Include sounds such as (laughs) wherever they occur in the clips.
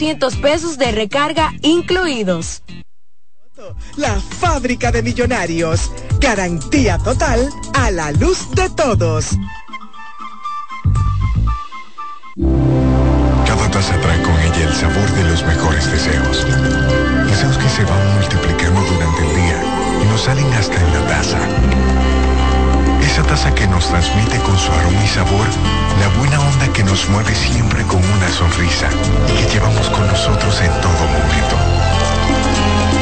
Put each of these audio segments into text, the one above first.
200 pesos de recarga incluidos. La fábrica de millonarios. Garantía total a la luz de todos. Cada taza trae con ella el sabor de los mejores deseos. Deseos que se van multiplicando durante el día y nos salen hasta en la taza. Esa taza que nos transmite con su aroma y sabor la buena onda que nos mueve siempre con una sonrisa y que llevamos con nosotros en todo momento.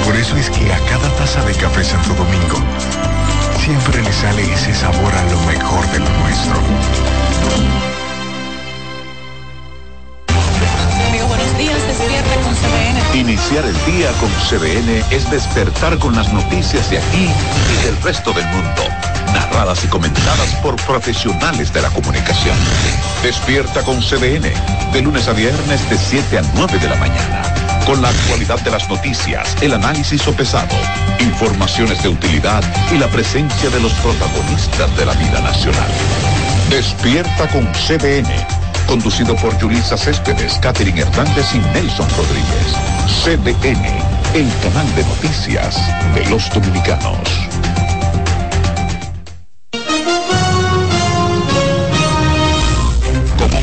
Por eso es que a cada taza de café Santo Domingo siempre le sale ese sabor a lo mejor de lo nuestro. buenos días, despierta con CBN. Iniciar el día con CBN es despertar con las noticias de aquí y del resto del mundo narradas y comentadas por profesionales de la comunicación. Despierta con CDN, de lunes a viernes de 7 a 9 de la mañana, con la actualidad de las noticias, el análisis o pesado, informaciones de utilidad y la presencia de los protagonistas de la vida nacional. Despierta con CDN, conducido por Julisa Céspedes, Catherine Hernández y Nelson Rodríguez. CDN, el canal de noticias de los dominicanos.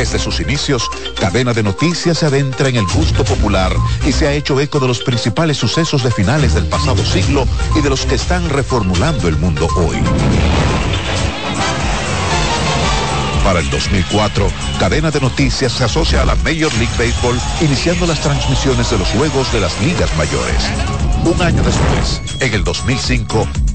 Desde sus inicios, Cadena de Noticias se adentra en el gusto popular y se ha hecho eco de los principales sucesos de finales del pasado siglo y de los que están reformulando el mundo hoy. Para el 2004, Cadena de Noticias se asocia a la Major League Baseball, iniciando las transmisiones de los juegos de las ligas mayores. Un año después, en el 2005,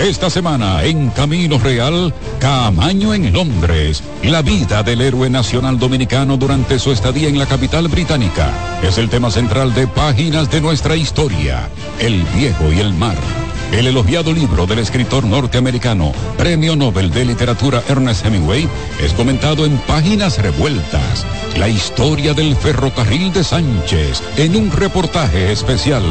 Esta semana en Camino Real, Camaño en Londres, la vida del héroe nacional dominicano durante su estadía en la capital británica. Es el tema central de Páginas de nuestra historia, el viejo y el mar. El elogiado libro del escritor norteamericano, Premio Nobel de Literatura Ernest Hemingway, es comentado en Páginas Revueltas. La historia del ferrocarril de Sánchez en un reportaje especial.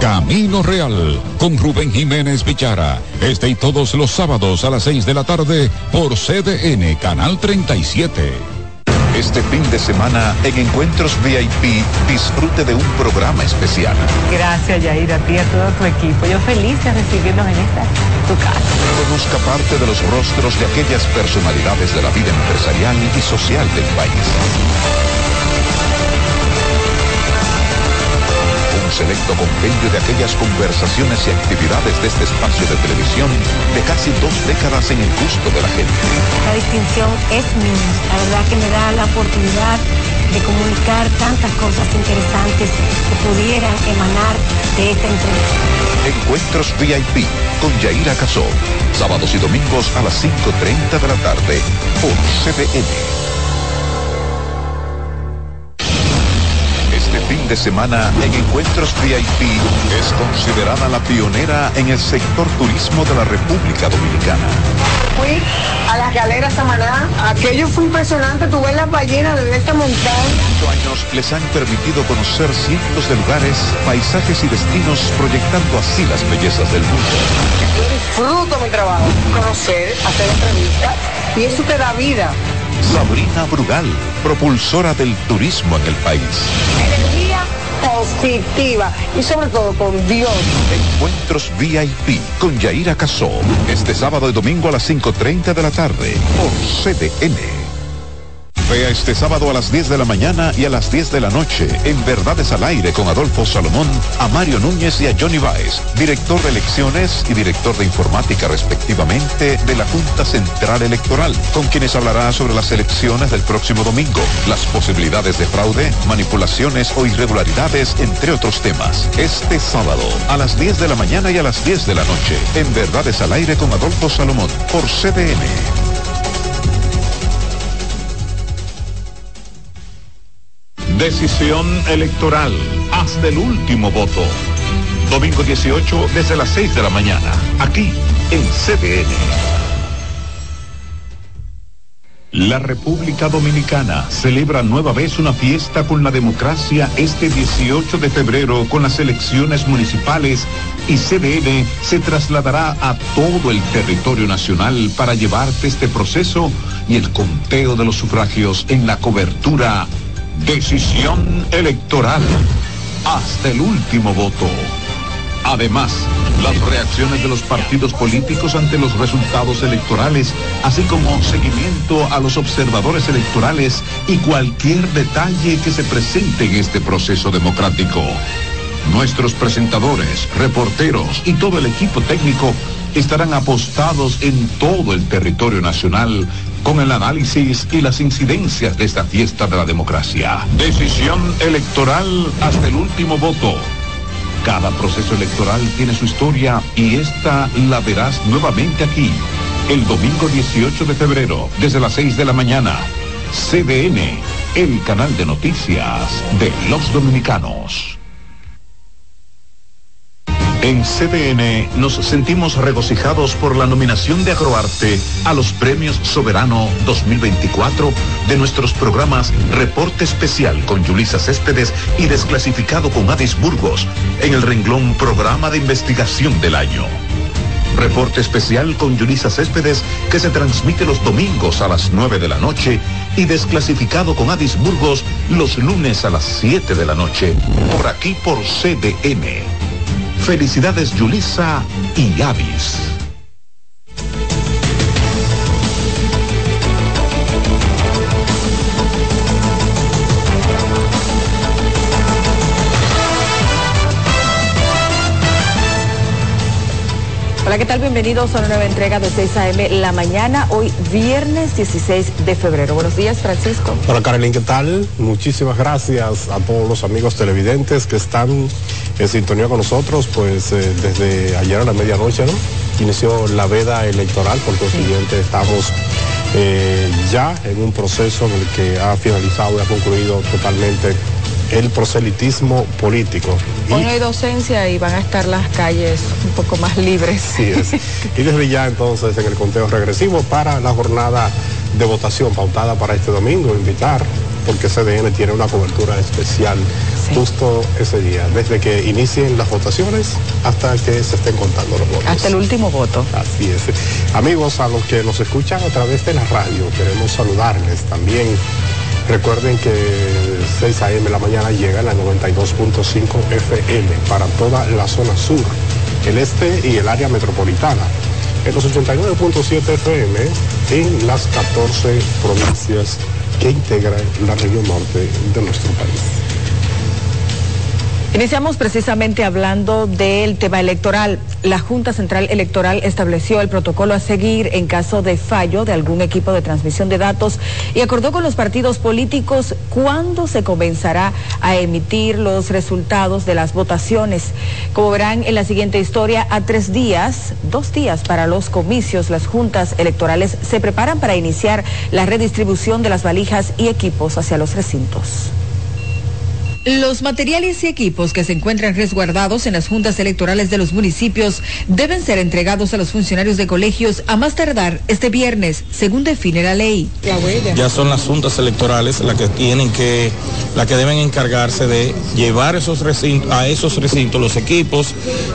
Camino Real con Rubén Jiménez Pichara. Este y todos los sábados a las 6 de la tarde por CDN Canal 37. Este fin de semana en Encuentros VIP disfrute de un programa especial. Gracias Yair, a ti y a todo tu equipo. Yo feliz de recibirnos en esta tu casa. Conozca parte de los rostros de aquellas personalidades de la vida empresarial y social del país. Selecto compendio de aquellas conversaciones y actividades de este espacio de televisión de casi dos décadas en el gusto de la gente. La distinción es mía. La verdad que me da la oportunidad de comunicar tantas cosas interesantes que pudieran emanar de esta entrevista. Encuentros VIP con Yaira Casó, sábados y domingos a las 5.30 de la tarde por CDN. De semana en Encuentros VIP es considerada la pionera en el sector turismo de la República Dominicana. Fui a las galeras Samaná, aquello fue impresionante, tuve las ballenas desde esta montaña. Años les han permitido conocer cientos de lugares, paisajes y destinos, proyectando así las bellezas del mundo. Yo disfruto mi trabajo, conocer, hacer entrevistas, y eso te da vida. Sabrina Brugal, propulsora del turismo en el país. Positiva y sobre todo con Dios. Encuentros VIP con Yaira Casó. Este sábado y domingo a las 5.30 de la tarde por CDN. Vea este sábado a las 10 de la mañana y a las 10 de la noche en Verdades al Aire con Adolfo Salomón, a Mario Núñez y a Johnny Baez, director de elecciones y director de informática respectivamente de la Junta Central Electoral, con quienes hablará sobre las elecciones del próximo domingo, las posibilidades de fraude, manipulaciones o irregularidades, entre otros temas. Este sábado a las 10 de la mañana y a las 10 de la noche en Verdades al Aire con Adolfo Salomón por CDN. Decisión electoral. Hasta el último voto. Domingo 18 desde las 6 de la mañana. Aquí en CDN. La República Dominicana celebra nueva vez una fiesta con la democracia este 18 de febrero con las elecciones municipales y CDN se trasladará a todo el territorio nacional para llevarte este proceso y el conteo de los sufragios en la cobertura Decisión electoral. Hasta el último voto. Además, las reacciones de los partidos políticos ante los resultados electorales, así como seguimiento a los observadores electorales y cualquier detalle que se presente en este proceso democrático. Nuestros presentadores, reporteros y todo el equipo técnico estarán apostados en todo el territorio nacional con el análisis y las incidencias de esta fiesta de la democracia. Decisión electoral hasta el último voto. Cada proceso electoral tiene su historia y esta la verás nuevamente aquí, el domingo 18 de febrero, desde las 6 de la mañana. CDN, el canal de noticias de los dominicanos. En CDN nos sentimos regocijados por la nominación de Agroarte a los Premios Soberano 2024 de nuestros programas Reporte Especial con Yulisa Céspedes y Desclasificado con Adis Burgos en el renglón Programa de Investigación del Año. Reporte especial con Yulisa Céspedes que se transmite los domingos a las 9 de la noche y desclasificado con Adis Burgos los lunes a las 7 de la noche por aquí por CDN. Felicidades Yulisa y Avis. Hola, ¿qué tal? Bienvenidos a una nueva entrega de 6 a.m. la mañana, hoy viernes 16 de febrero. Buenos días, Francisco. Hola, Carolina, ¿qué tal? Muchísimas gracias a todos los amigos televidentes que están en sintonía con nosotros, pues eh, desde ayer a la medianoche, ¿no? Inició la veda electoral, por consiguiente estamos eh, ya en un proceso en el que ha finalizado y ha concluido totalmente el proselitismo político. Hoy no hay docencia y van a estar las calles un poco más libres. Sí es. (laughs) y desde ya entonces en el conteo regresivo para la jornada de votación pautada para este domingo, invitar, porque CDN tiene una cobertura especial justo ese día, desde que inicien las votaciones hasta que se estén contando los votos. Hasta el último voto. Así es. Amigos, a los que nos escuchan a través de la radio, queremos saludarles también Recuerden que 6 a.m. la mañana llega la 92.5 FM para toda la zona sur, el este y el área metropolitana. En los 89.7 FM en las 14 provincias que integran la región norte de nuestro país. Iniciamos precisamente hablando del tema electoral. La Junta Central Electoral estableció el protocolo a seguir en caso de fallo de algún equipo de transmisión de datos y acordó con los partidos políticos cuándo se comenzará a emitir los resultados de las votaciones. Como verán en la siguiente historia, a tres días, dos días para los comicios, las juntas electorales se preparan para iniciar la redistribución de las valijas y equipos hacia los recintos. Los materiales y equipos que se encuentran resguardados en las juntas electorales de los municipios deben ser entregados a los funcionarios de colegios a más tardar este viernes, según define la ley. Ya son las juntas electorales las que tienen que, las que deben encargarse de llevar esos recintos, a esos recintos los equipos,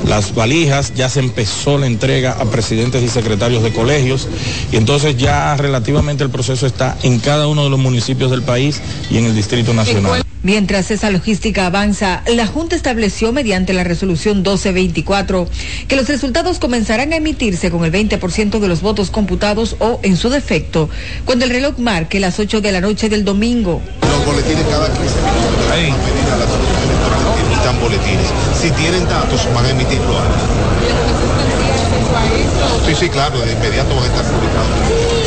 las valijas, ya se empezó la entrega a presidentes y secretarios de colegios y entonces ya relativamente el proceso está en cada uno de los municipios del país y en el Distrito Nacional. Mientras esa logística avanza, la Junta estableció mediante la resolución 1224 que los resultados comenzarán a emitirse con el 20% de los votos computados o, en su defecto, cuando el reloj marque las 8 de la noche del domingo. Los boletines cada 15 minutos van a pedir a las electorales que emitan boletines. Si tienen datos, van a emitirlo antes. Sí, sí, claro, de inmediato van a estar publicados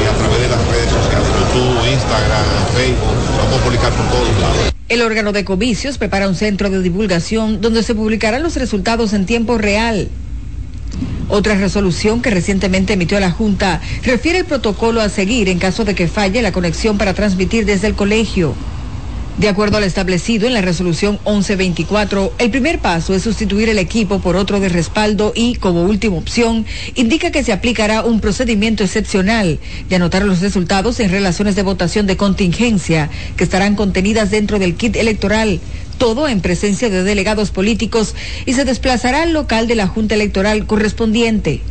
y a través de las redes sociales, Instagram, Facebook, publicar por todos lados. El órgano de comicios prepara un centro de divulgación donde se publicarán los resultados en tiempo real. Otra resolución que recientemente emitió la Junta refiere el protocolo a seguir en caso de que falle la conexión para transmitir desde el colegio. De acuerdo al establecido en la resolución 1124, el primer paso es sustituir el equipo por otro de respaldo y, como última opción, indica que se aplicará un procedimiento excepcional de anotar los resultados en relaciones de votación de contingencia que estarán contenidas dentro del kit electoral, todo en presencia de delegados políticos y se desplazará al local de la Junta Electoral correspondiente.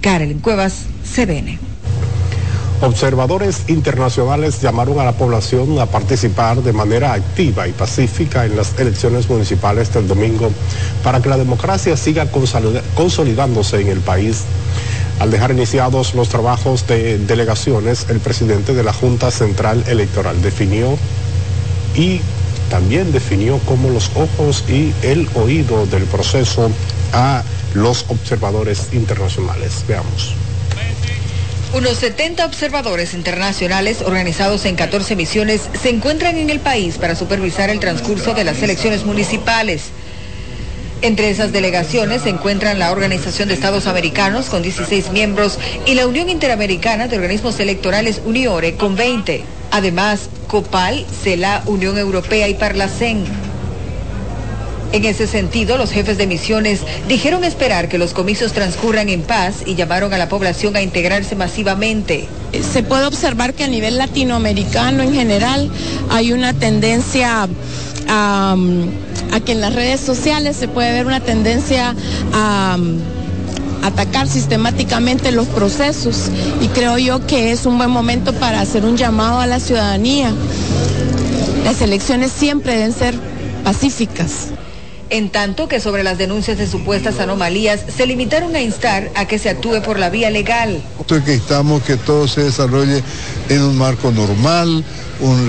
Karen Cuevas, CBN. Observadores internacionales llamaron a la población a participar de manera activa y pacífica en las elecciones municipales del domingo para que la democracia siga consolidándose en el país. Al dejar iniciados los trabajos de delegaciones, el presidente de la Junta Central Electoral definió y también definió como los ojos y el oído del proceso a los observadores internacionales. Veamos. Unos 70 observadores internacionales organizados en 14 misiones se encuentran en el país para supervisar el transcurso de las elecciones municipales. Entre esas delegaciones se encuentran la Organización de Estados Americanos con 16 miembros y la Unión Interamericana de Organismos Electorales Uniore con 20. Además, COPAL, CELA, Unión Europea y Parlacen. En ese sentido, los jefes de misiones dijeron esperar que los comicios transcurran en paz y llamaron a la población a integrarse masivamente. Se puede observar que a nivel latinoamericano en general hay una tendencia a, que en las redes sociales se puede ver una tendencia a atacar sistemáticamente los procesos y creo yo que es un buen momento para hacer un llamado a la ciudadanía. Las elecciones siempre deben ser pacíficas en tanto que sobre las denuncias de supuestas anomalías se limitaron a instar a que se actúe por la vía legal. Que estamos que todo se desarrolle en un marco normal,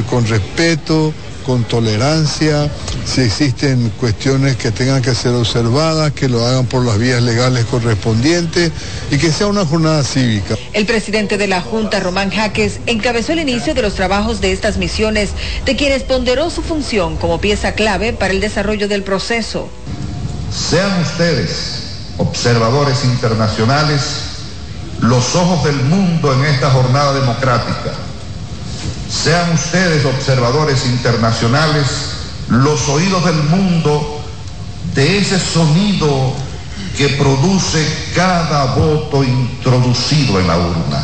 con respeto, con tolerancia, si existen cuestiones que tengan que ser observadas, que lo hagan por las vías legales correspondientes y que sea una jornada cívica. El presidente de la Junta, Román Jaques, encabezó el inicio de los trabajos de estas misiones, de quienes ponderó su función como pieza clave para el desarrollo del proceso. Sean ustedes, observadores internacionales, los ojos del mundo en esta jornada democrática sean ustedes observadores internacionales, los oídos del mundo de ese sonido que produce cada voto introducido en la urna.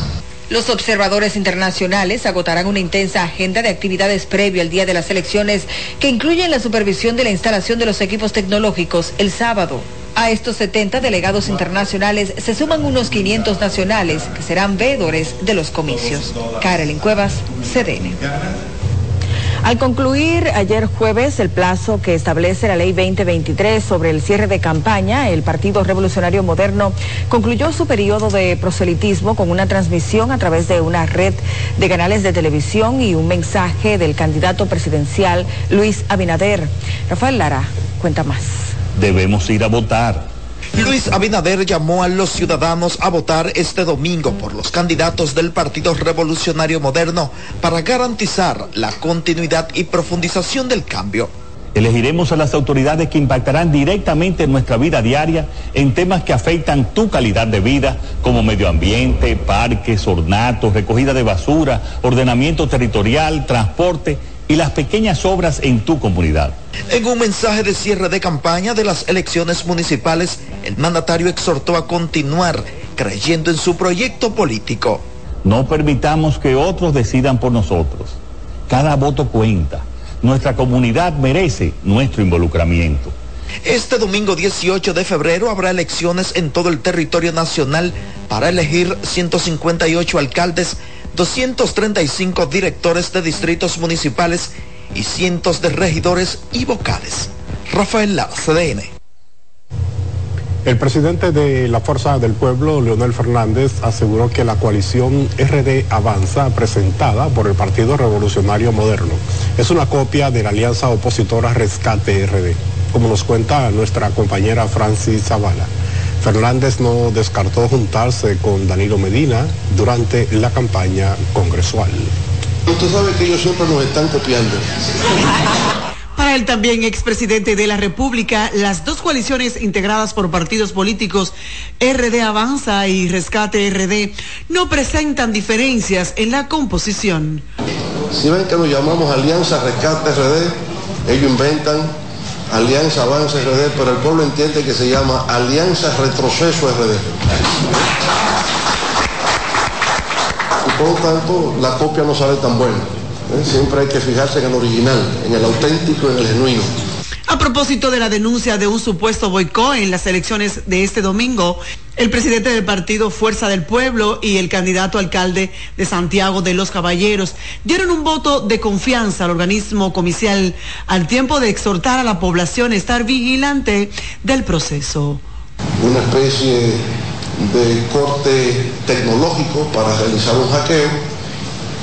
Los observadores internacionales agotarán una intensa agenda de actividades previo al día de las elecciones que incluyen la supervisión de la instalación de los equipos tecnológicos el sábado. A estos 70 delegados internacionales se suman unos 500 nacionales que serán veedores de los comicios. Carolyn Cuevas, CDN. Al concluir ayer jueves el plazo que establece la ley 2023 sobre el cierre de campaña, el Partido Revolucionario Moderno concluyó su periodo de proselitismo con una transmisión a través de una red de canales de televisión y un mensaje del candidato presidencial Luis Abinader. Rafael Lara cuenta más debemos ir a votar. Luis Abinader llamó a los ciudadanos a votar este domingo por los candidatos del Partido Revolucionario Moderno para garantizar la continuidad y profundización del cambio. Elegiremos a las autoridades que impactarán directamente en nuestra vida diaria en temas que afectan tu calidad de vida, como medio ambiente, parques, ornatos, recogida de basura, ordenamiento territorial, transporte y las pequeñas obras en tu comunidad. En un mensaje de cierre de campaña de las elecciones municipales, el mandatario exhortó a continuar creyendo en su proyecto político. No permitamos que otros decidan por nosotros. Cada voto cuenta. Nuestra comunidad merece nuestro involucramiento. Este domingo 18 de febrero habrá elecciones en todo el territorio nacional para elegir 158 alcaldes, 235 directores de distritos municipales y cientos de regidores y vocales. Rafael La, CDN. El presidente de la Fuerza del Pueblo, Leonel Fernández, aseguró que la coalición RD Avanza, presentada por el Partido Revolucionario Moderno, es una copia de la alianza opositora Rescate RD, como nos cuenta nuestra compañera Francis Zavala. Fernández no descartó juntarse con Danilo Medina durante la campaña congresual. Usted sabe que ellos siempre nos están copiando. Para el también expresidente de la República, las dos coaliciones integradas por partidos políticos RD Avanza y Rescate RD no presentan diferencias en la composición. Si ven que nos llamamos Alianza Rescate RD, ellos inventan Alianza Avanza RD, pero el pueblo entiende que se llama Alianza Retroceso RD. Y por lo tanto, la copia no sale tan buena. ¿eh? Siempre hay que fijarse en el original, en el auténtico, en el genuino. A propósito de la denuncia de un supuesto boicot en las elecciones de este domingo, el presidente del partido Fuerza del Pueblo y el candidato alcalde de Santiago de los Caballeros dieron un voto de confianza al organismo comicial al tiempo de exhortar a la población a estar vigilante del proceso. Una especie de corte tecnológico para realizar un hackeo.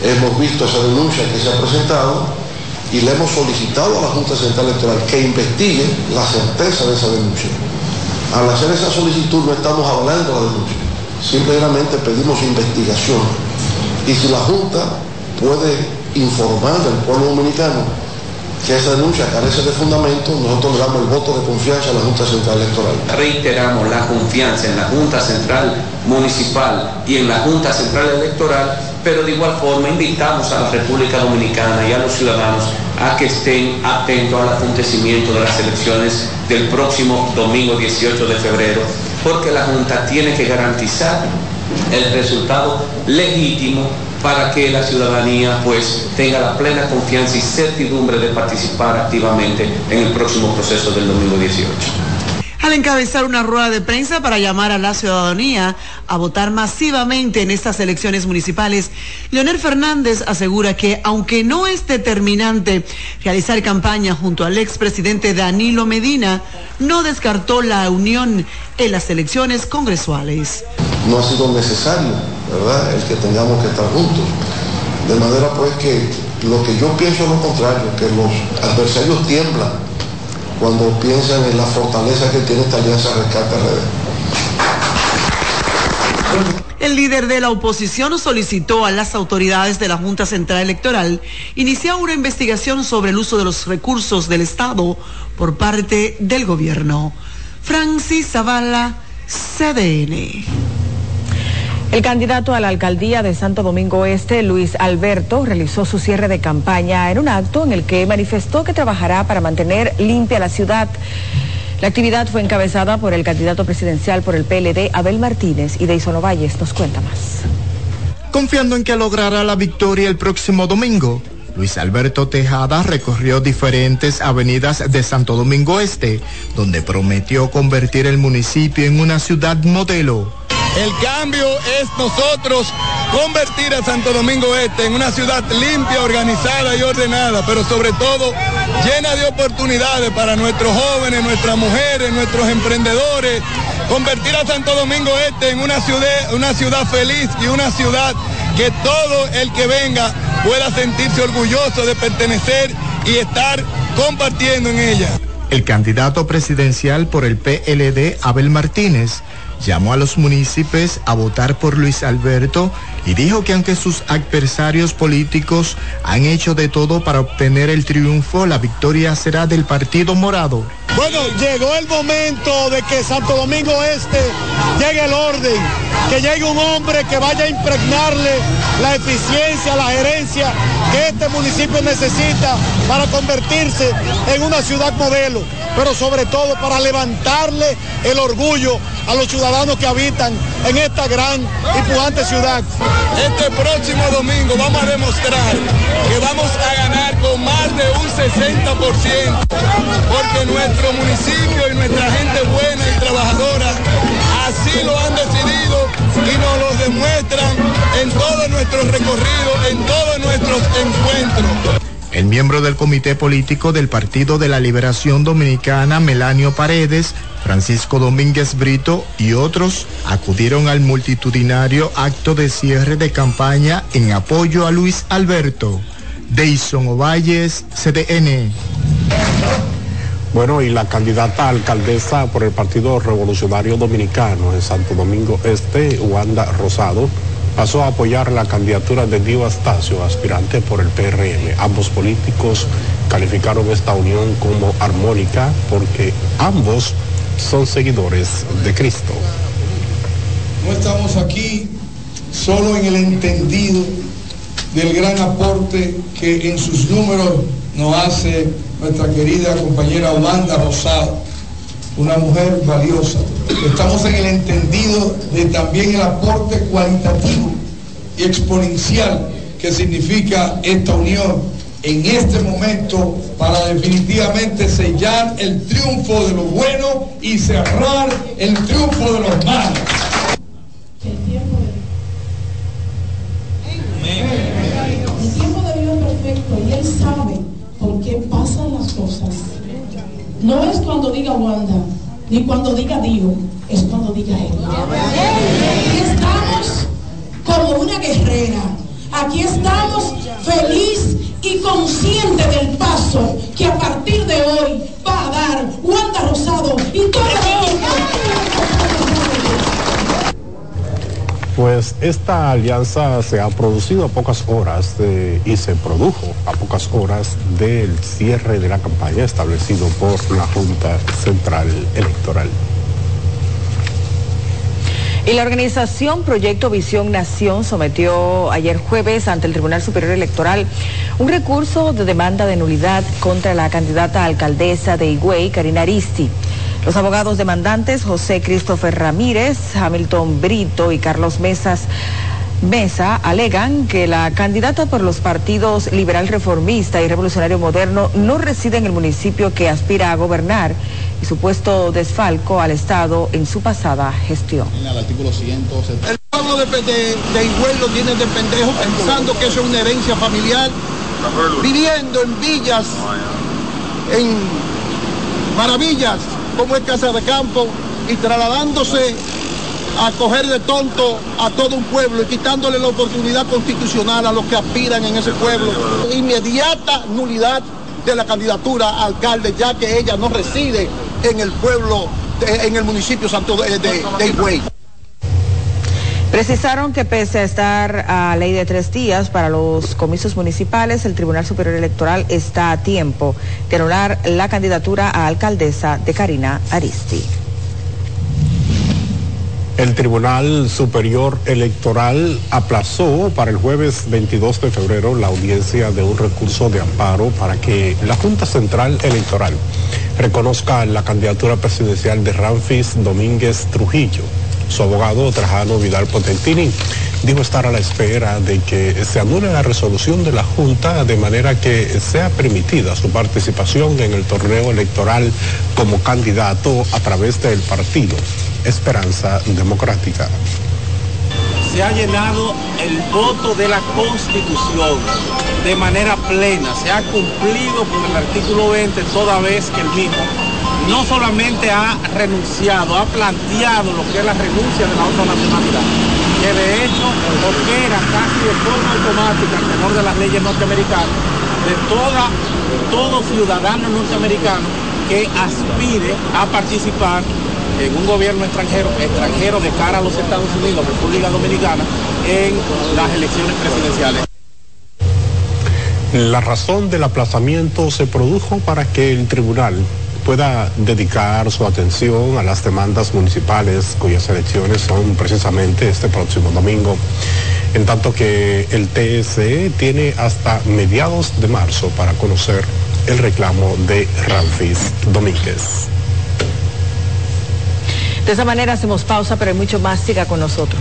Hemos visto esa denuncia que se ha presentado y le hemos solicitado a la Junta Central Electoral que investigue la certeza de esa denuncia. Al hacer esa solicitud no estamos avalando la denuncia, simplemente pedimos investigación. Y si la Junta puede informar al pueblo dominicano que esa denuncia carece de fundamento, nosotros le damos el voto de confianza a la Junta Central Electoral. Reiteramos la confianza en la Junta Central Municipal y en la Junta Central Electoral pero de igual forma invitamos a la República Dominicana y a los ciudadanos a que estén atentos al acontecimiento de las elecciones del próximo domingo 18 de febrero, porque la Junta tiene que garantizar el resultado legítimo para que la ciudadanía pues tenga la plena confianza y certidumbre de participar activamente en el próximo proceso del domingo 18 al encabezar una rueda de prensa para llamar a la ciudadanía a votar masivamente en estas elecciones municipales, Leonel Fernández asegura que, aunque no es determinante realizar campaña junto al expresidente Danilo Medina, no descartó la unión en las elecciones congresuales. No ha sido necesario, ¿verdad?, el que tengamos que estar juntos. De manera pues que lo que yo pienso es lo contrario, que los adversarios tiemblan cuando piensan en la fortaleza que tiene esta alianza Rescate RD. El líder de la oposición solicitó a las autoridades de la Junta Central Electoral iniciar una investigación sobre el uso de los recursos del Estado por parte del gobierno. Francis Zavala, CDN. El candidato a la alcaldía de Santo Domingo Este, Luis Alberto, realizó su cierre de campaña en un acto en el que manifestó que trabajará para mantener limpia la ciudad. La actividad fue encabezada por el candidato presidencial por el PLD, Abel Martínez, y Deison Valles nos cuenta más. Confiando en que logrará la victoria el próximo domingo, Luis Alberto Tejada recorrió diferentes avenidas de Santo Domingo Este, donde prometió convertir el municipio en una ciudad modelo el cambio es nosotros convertir a Santo Domingo Este en una ciudad limpia, organizada y ordenada, pero sobre todo llena de oportunidades para nuestros jóvenes, nuestras mujeres, nuestros emprendedores. Convertir a Santo Domingo Este en una ciudad, una ciudad feliz y una ciudad que todo el que venga pueda sentirse orgulloso de pertenecer y estar compartiendo en ella. El candidato presidencial por el PLD, Abel Martínez, llamó a los municipios a votar por Luis Alberto y dijo que aunque sus adversarios políticos han hecho de todo para obtener el triunfo, la victoria será del Partido Morado. Bueno, llegó el momento de que Santo Domingo Este llegue el orden, que llegue un hombre que vaya a impregnarle la eficiencia, la gerencia que este municipio necesita para convertirse en una ciudad modelo, pero sobre todo para levantarle el orgullo a los ciudadanos que habitan en esta gran y pujante ciudad. Este próximo domingo vamos a demostrar que vamos a ganar con más de un 60%, porque nuestro municipio y nuestra gente buena y trabajadora así lo han decidido y nos lo demuestran en todo nuestro recorrido, en todos nuestros encuentros. El miembro del Comité Político del Partido de la Liberación Dominicana, Melanio Paredes, Francisco Domínguez Brito y otros acudieron al multitudinario acto de cierre de campaña en apoyo a Luis Alberto. Deison Ovalles, CDN. Bueno, y la candidata alcaldesa por el Partido Revolucionario Dominicano en Santo Domingo Este, Wanda Rosado, pasó a apoyar la candidatura de Dio Astacio, aspirante por el PRM. Ambos políticos calificaron esta unión como armónica porque ambos son seguidores de Cristo. No estamos aquí solo en el entendido del gran aporte que en sus números nos hace nuestra querida compañera Wanda Rosado, una mujer valiosa. Estamos en el entendido de también el aporte cualitativo y exponencial que significa esta unión en este momento para definitivamente sellar el triunfo de lo bueno y cerrar el triunfo de los malos. El tiempo de Dios es perfecto y Él sabe por qué pasan las cosas. No es cuando diga Wanda, ni cuando diga Dios, es cuando diga Él. Aquí estamos como una guerrera. Aquí estamos feliz y consciente del paso que a partir de hoy va a dar Wanda Rosado y todo el Pues esta alianza se ha producido a pocas horas de, y se produjo a pocas horas del cierre de la campaña establecido por la Junta Central Electoral. Y la organización Proyecto Visión Nación sometió ayer jueves ante el Tribunal Superior Electoral un recurso de demanda de nulidad contra la candidata alcaldesa de Higüey, Karina Aristi. Los abogados demandantes José Christopher Ramírez, Hamilton Brito y Carlos Mesas Mesa alegan que la candidata por los partidos Liberal Reformista y Revolucionario Moderno no reside en el municipio que aspira a gobernar y supuesto desfalco al Estado en su pasada gestión. El pueblo de, de, de tiene de pendejo pensando que eso es una herencia familiar, viviendo en villas, en maravillas como es Casa de Campo y trasladándose a coger de tonto a todo un pueblo y quitándole la oportunidad constitucional a los que aspiran en ese pueblo. Inmediata nulidad de la candidatura a alcalde, ya que ella no reside en el pueblo, en el municipio Santo de, de, de Higüey. Precisaron que pese a estar a ley de tres días para los comicios municipales, el Tribunal Superior Electoral está a tiempo de anular la candidatura a alcaldesa de Karina Aristi. El Tribunal Superior Electoral aplazó para el jueves 22 de febrero la audiencia de un recurso de amparo para que la Junta Central Electoral reconozca la candidatura presidencial de Ramfis Domínguez Trujillo. Su abogado Trajano Vidal Potentini dijo estar a la espera de que se anule la resolución de la Junta de manera que sea permitida su participación en el torneo electoral como candidato a través del partido Esperanza Democrática. Se ha llenado el voto de la Constitución de manera plena, se ha cumplido con el artículo 20 toda vez que el mismo no solamente ha renunciado, ha planteado lo que es la renuncia de la otra nacionalidad, que de hecho opera casi de forma automática en tenor de las leyes norteamericanas, de toda, todo ciudadano norteamericano que aspire a participar en un gobierno extranjero, extranjero de cara a los Estados Unidos, República Dominicana, en las elecciones presidenciales. La razón del aplazamiento se produjo para que el tribunal pueda dedicar su atención a las demandas municipales cuyas elecciones son precisamente este próximo domingo, en tanto que el TSE tiene hasta mediados de marzo para conocer el reclamo de Ramfis Domínguez. De esa manera hacemos pausa, pero hay mucho más. Siga con nosotros.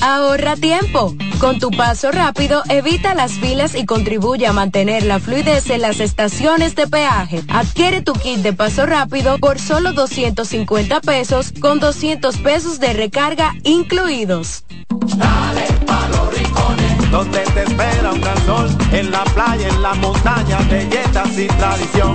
Ahorra tiempo. Con tu paso rápido, evita las filas y contribuye a mantener la fluidez en las estaciones de peaje. Adquiere tu kit de paso rápido por solo 250 pesos con 200 pesos de recarga incluidos. Dale pa los rincones, donde te espera un gran sol, en la playa, en la montaña, belletas y tradición.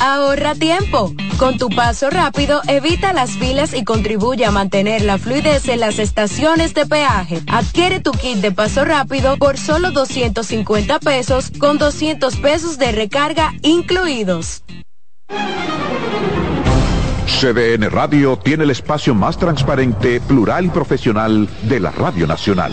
Ahorra tiempo. Con tu paso rápido, evita las filas y contribuye a mantener la fluidez en las estaciones de peaje. Adquiere tu kit de paso rápido por solo 250 pesos con 200 pesos de recarga incluidos. CDN Radio tiene el espacio más transparente, plural y profesional de la Radio Nacional.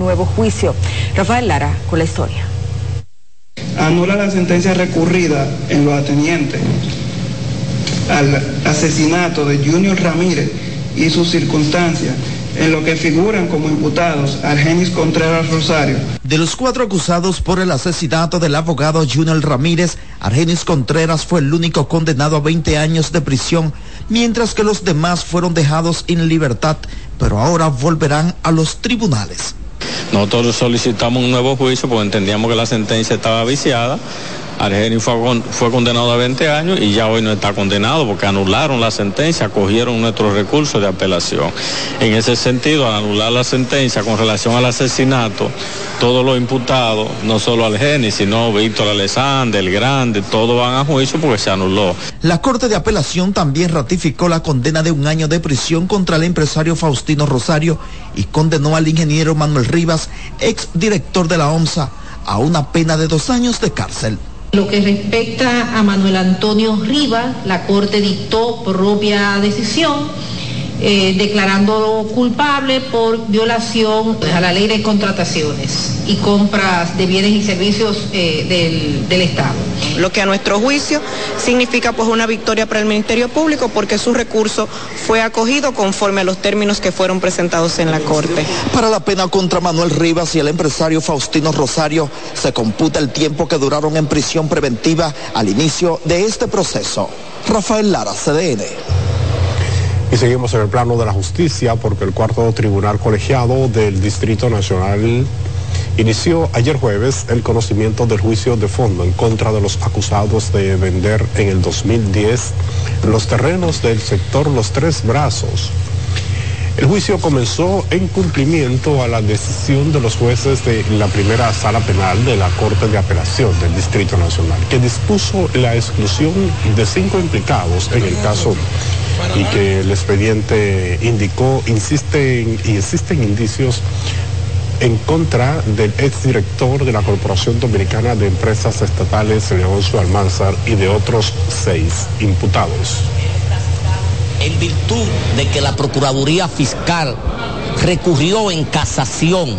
Nuevo juicio. Rafael Lara con la historia. Anula la sentencia recurrida en lo ateniente al asesinato de Junior Ramírez y sus circunstancias, en lo que figuran como imputados Argenis Contreras Rosario. De los cuatro acusados por el asesinato del abogado Junior Ramírez, Argenis Contreras fue el único condenado a 20 años de prisión, mientras que los demás fueron dejados en libertad, pero ahora volverán a los tribunales. Nosotros solicitamos un nuevo juicio porque entendíamos que la sentencia estaba viciada. Argeni fue, con- fue condenado a 20 años y ya hoy no está condenado porque anularon la sentencia, acogieron nuestros recursos de apelación. En ese sentido, al anular la sentencia con relación al asesinato, todos los imputados, no solo Argeni, sino Víctor Alexander, el Grande, todos van a juicio porque se anuló. La Corte de Apelación también ratificó la condena de un año de prisión contra el empresario Faustino Rosario y condenó al ingeniero Manuel Rivas, ex director de la OMSA, a una pena de dos años de cárcel. Lo que respecta a Manuel Antonio Rivas, la Corte dictó propia decisión eh, declarándolo culpable por violación a la ley de contrataciones y compras de bienes y servicios eh, del, del Estado. Lo que a nuestro juicio significa pues una victoria para el Ministerio Público porque su recurso fue acogido conforme a los términos que fueron presentados en la Corte. Para la pena contra Manuel Rivas y el empresario Faustino Rosario se computa el tiempo que duraron en prisión preventiva al inicio de este proceso. Rafael Lara, CDN. Y seguimos en el plano de la justicia porque el cuarto tribunal colegiado del Distrito Nacional inició ayer jueves el conocimiento del juicio de fondo en contra de los acusados de vender en el 2010 los terrenos del sector Los Tres Brazos. El juicio comenzó en cumplimiento a la decisión de los jueces de la primera sala penal de la Corte de Apelación del Distrito Nacional, que dispuso la exclusión de cinco implicados en el caso y que el expediente indicó, insisten y existen indicios en contra del exdirector de la Corporación Dominicana de Empresas Estatales, Leoncio Almanzar, y de otros seis imputados. En virtud de que la Procuraduría Fiscal recurrió en casación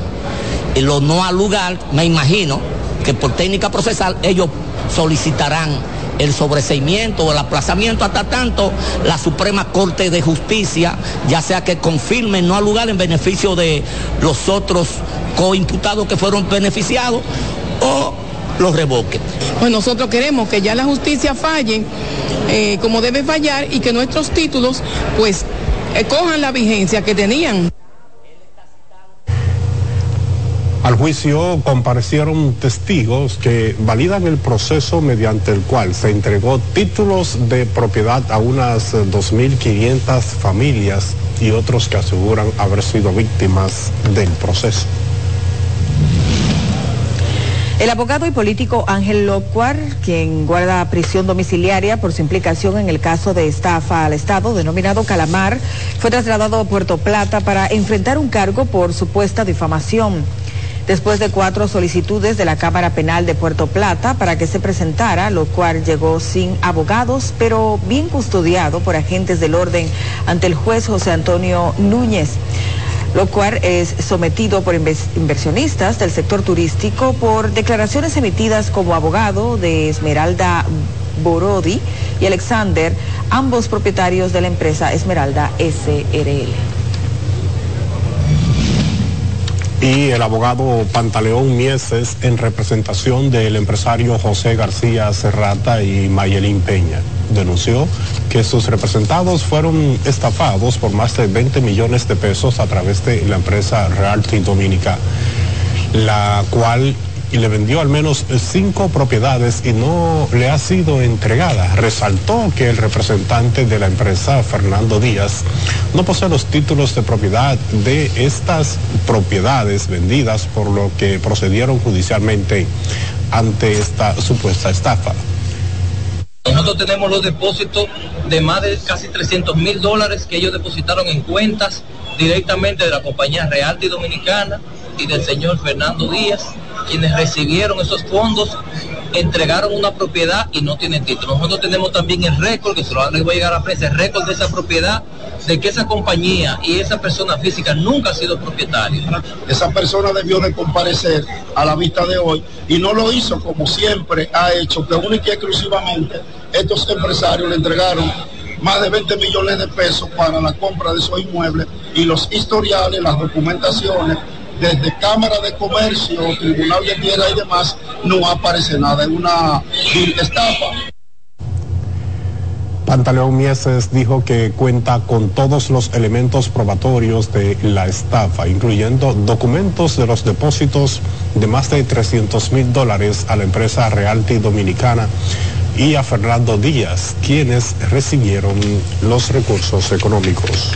en lo no al lugar, me imagino que por técnica procesal ellos solicitarán el sobreseimiento o el aplazamiento hasta tanto la Suprema Corte de Justicia, ya sea que confirme no al lugar en beneficio de los otros coimputados que fueron beneficiados o los revoque. Pues nosotros queremos que ya la justicia falle eh, como debe fallar y que nuestros títulos pues eh, cojan la vigencia que tenían. Al juicio comparecieron testigos que validan el proceso mediante el cual se entregó títulos de propiedad a unas 2.500 familias y otros que aseguran haber sido víctimas del proceso. El abogado y político Ángel Locuar, quien guarda prisión domiciliaria por su implicación en el caso de estafa al Estado denominado Calamar, fue trasladado a Puerto Plata para enfrentar un cargo por supuesta difamación. Después de cuatro solicitudes de la Cámara Penal de Puerto Plata para que se presentara, lo cual llegó sin abogados, pero bien custodiado por agentes del orden ante el juez José Antonio Núñez lo cual es sometido por inversionistas del sector turístico por declaraciones emitidas como abogado de Esmeralda Borodi y Alexander, ambos propietarios de la empresa Esmeralda SRL y el abogado Pantaleón Mieses en representación del empresario José García Serrata y Mayelín Peña. Denunció que sus representados fueron estafados por más de 20 millones de pesos a través de la empresa Realty Dominica, la cual y le vendió al menos cinco propiedades y no le ha sido entregada. Resaltó que el representante de la empresa, Fernando Díaz, no posee los títulos de propiedad de estas propiedades vendidas, por lo que procedieron judicialmente ante esta supuesta estafa. Nosotros tenemos los depósitos de más de casi 300 mil dólares que ellos depositaron en cuentas directamente de la compañía Realty Dominicana y del señor Fernando Díaz quienes recibieron esos fondos entregaron una propiedad y no tienen título. Nosotros tenemos también el récord, que se lo voy a llegar a prensa, el récord de esa propiedad, de que esa compañía y esa persona física nunca ha sido propietario. Esa persona debió de comparecer a la vista de hoy y no lo hizo como siempre ha hecho, que única y exclusivamente estos empresarios le entregaron más de 20 millones de pesos para la compra de esos inmuebles y los historiales, las documentaciones desde Cámara de Comercio, Tribunal de Tierra y demás, no aparece nada. Es una estafa. Pantaleón Mieses dijo que cuenta con todos los elementos probatorios de la estafa, incluyendo documentos de los depósitos de más de 300 mil dólares a la empresa Realty Dominicana y a Fernando Díaz, quienes recibieron los recursos económicos.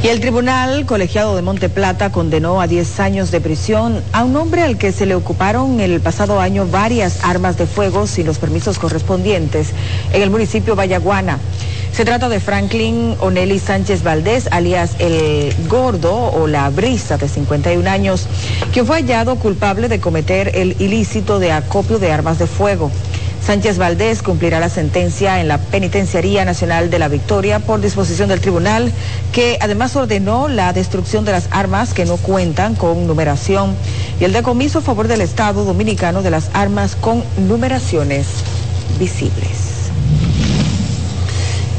Y el Tribunal Colegiado de Monte Plata condenó a 10 años de prisión a un hombre al que se le ocuparon el pasado año varias armas de fuego sin los permisos correspondientes en el municipio Vallaguana. Se trata de Franklin Oneli Sánchez Valdés, alias El Gordo o La Brisa, de 51 años, quien fue hallado culpable de cometer el ilícito de acopio de armas de fuego. Sánchez Valdés cumplirá la sentencia en la Penitenciaría Nacional de la Victoria por disposición del tribunal, que además ordenó la destrucción de las armas que no cuentan con numeración y el decomiso a favor del Estado dominicano de las armas con numeraciones visibles.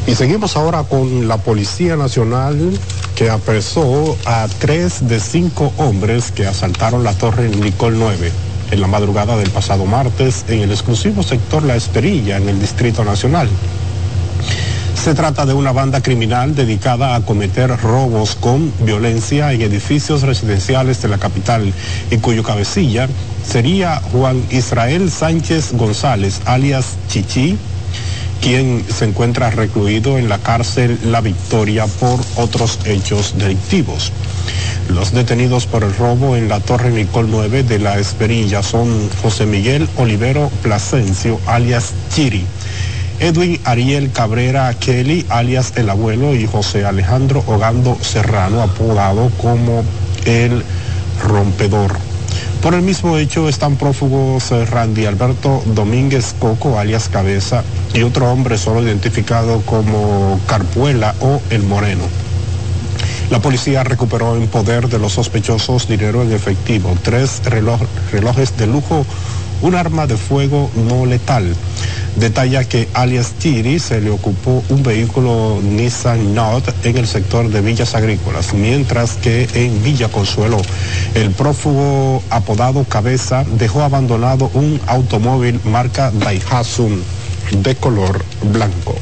Y seguimos ahora con la Policía Nacional que apresó a tres de cinco hombres que asaltaron la torre Nicol 9 en la madrugada del pasado martes en el exclusivo sector La Esperilla, en el Distrito Nacional. Se trata de una banda criminal dedicada a cometer robos con violencia en edificios residenciales de la capital y cuyo cabecilla sería Juan Israel Sánchez González, alias Chichi, quien se encuentra recluido en la cárcel La Victoria por otros hechos delictivos. Los detenidos por el robo en la Torre Nicol 9 de la Esperilla son José Miguel Olivero Plasencio, alias Chiri, Edwin Ariel Cabrera Kelly, alias El Abuelo, y José Alejandro Ogando Serrano, apodado como El Rompedor. Por el mismo hecho están prófugos eh, Randy Alberto Domínguez Coco, alias Cabeza, y otro hombre solo identificado como Carpuela o El Moreno. La policía recuperó en poder de los sospechosos dinero en efectivo, tres reloj, relojes de lujo, un arma de fuego no letal. Detalla que alias Tiri se le ocupó un vehículo Nissan Note en el sector de Villas Agrícolas, mientras que en Villa Consuelo el prófugo apodado Cabeza dejó abandonado un automóvil marca Daihatsu de color blanco.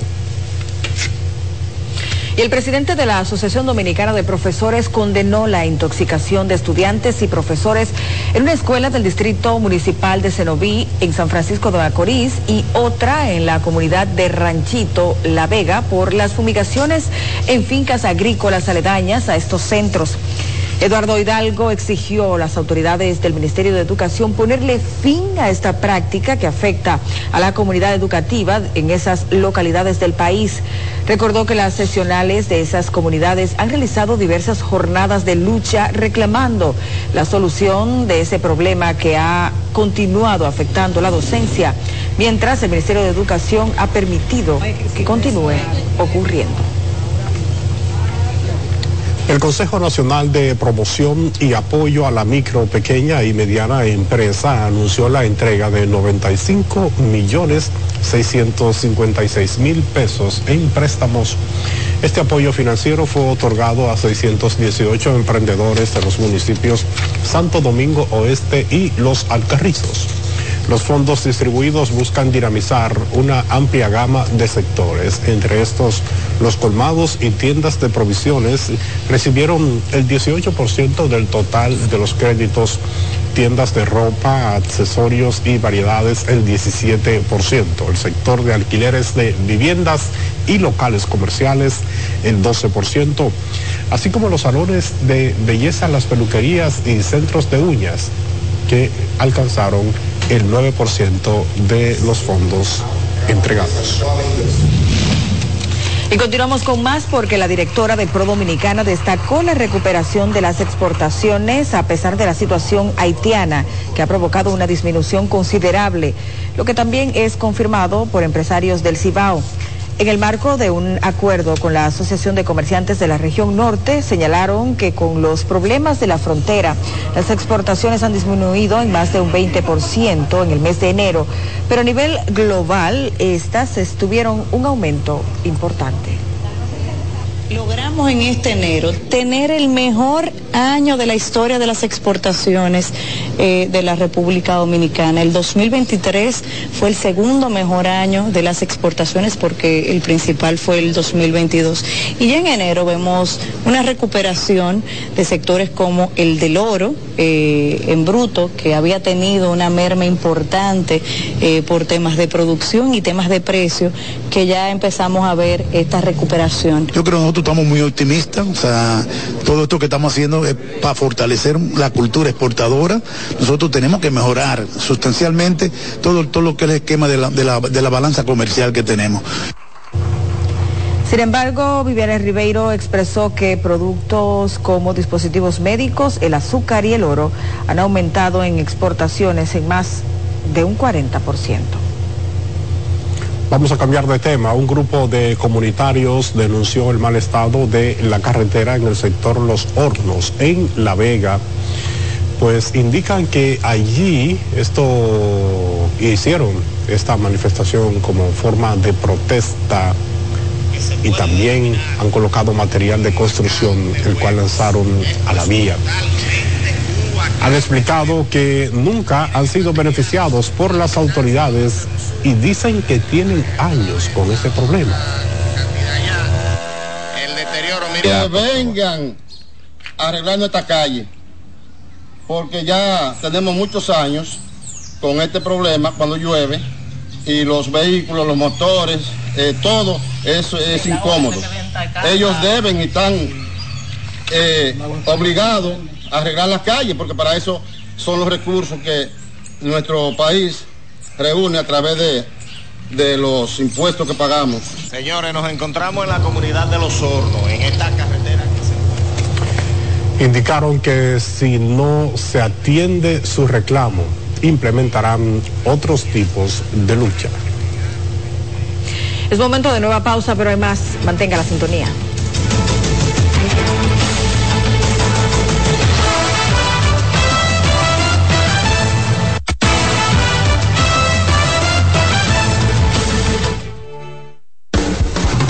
Y el presidente de la Asociación Dominicana de Profesores condenó la intoxicación de estudiantes y profesores en una escuela del Distrito Municipal de Cenoví, en San Francisco de Macorís, y otra en la comunidad de Ranchito, La Vega, por las fumigaciones en fincas agrícolas aledañas a estos centros. Eduardo Hidalgo exigió a las autoridades del Ministerio de Educación ponerle fin a esta práctica que afecta a la comunidad educativa en esas localidades del país. Recordó que las sesionales de esas comunidades han realizado diversas jornadas de lucha reclamando la solución de ese problema que ha continuado afectando la docencia, mientras el Ministerio de Educación ha permitido que continúe ocurriendo. El Consejo Nacional de Promoción y Apoyo a la Micro, Pequeña y Mediana Empresa anunció la entrega de 95 millones 656 mil pesos en préstamos. Este apoyo financiero fue otorgado a 618 emprendedores de los municipios Santo Domingo Oeste y Los Alcarrizos. Los fondos distribuidos buscan dinamizar una amplia gama de sectores. Entre estos, los colmados y tiendas de provisiones recibieron el 18% del total de los créditos, tiendas de ropa, accesorios y variedades el 17%. El sector de alquileres de viviendas y locales comerciales el 12%, así como los salones de belleza, las peluquerías y centros de uñas que alcanzaron el 9% de los fondos entregados. Y continuamos con más porque la directora de Pro Dominicana destacó la recuperación de las exportaciones a pesar de la situación haitiana que ha provocado una disminución considerable, lo que también es confirmado por empresarios del Cibao. En el marco de un acuerdo con la Asociación de Comerciantes de la región norte, señalaron que con los problemas de la frontera, las exportaciones han disminuido en más de un 20% en el mes de enero, pero a nivel global, estas estuvieron un aumento importante. Logramos en este enero tener el mejor año de la historia de las exportaciones eh, de la República Dominicana. El 2023 fue el segundo mejor año de las exportaciones porque el principal fue el 2022. Y ya en enero vemos una recuperación de sectores como el del oro eh, en bruto, que había tenido una merma importante eh, por temas de producción y temas de precio, que ya empezamos a ver esta recuperación. Yo creo estamos muy optimistas, o sea, todo esto que estamos haciendo es para fortalecer la cultura exportadora. Nosotros tenemos que mejorar sustancialmente todo, todo lo que es el esquema de la, de la, de la balanza comercial que tenemos. Sin embargo, Viviana Ribeiro expresó que productos como dispositivos médicos, el azúcar y el oro han aumentado en exportaciones en más de un 40%. Vamos a cambiar de tema. Un grupo de comunitarios denunció el mal estado de la carretera en el sector Los Hornos, en La Vega. Pues indican que allí esto hicieron esta manifestación como forma de protesta y también han colocado material de construcción, el cual lanzaron a la vía. Han explicado que nunca han sido beneficiados por las autoridades y dicen que tienen años con ese problema. Que vengan arreglando esta calle, porque ya tenemos muchos años con este problema cuando llueve y los vehículos, los motores eh, todo eso es incómodo. Ellos deben y están eh, obligados a arreglar las calles, porque para eso son los recursos que nuestro país reúne a través de, de los impuestos que pagamos. Señores, nos encontramos en la comunidad de Los Hornos, en esta carretera que se... Indicaron que si no se atiende su reclamo, implementarán otros tipos de lucha. Es momento de nueva pausa, pero hay más. Mantenga la sintonía.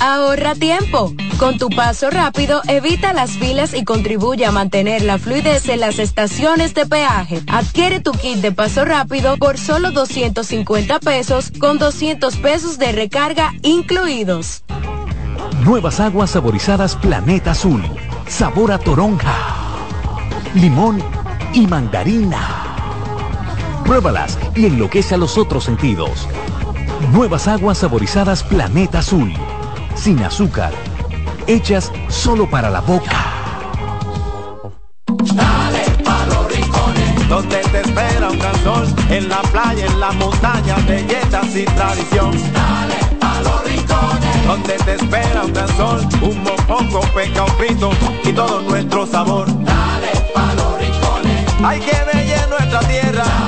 Ahorra tiempo. Con tu paso rápido, evita las filas y contribuye a mantener la fluidez en las estaciones de peaje. Adquiere tu kit de paso rápido por solo 250 pesos con 200 pesos de recarga incluidos. Nuevas aguas saborizadas Planeta Azul. Sabor a toronja, limón y mandarina. Pruébalas y enloquece a los otros sentidos. Nuevas aguas saborizadas Planeta Azul sin azúcar, hechas solo para la boca. Dale pa los rincones, donde te espera un gran sol, en la playa, en la montaña, belletas y tradición. Dale pa los rincones, donde te espera un gran sol, un mopongo, peca, un pito y todo nuestro sabor. Dale pa los rincones, hay que ver nuestra tierra.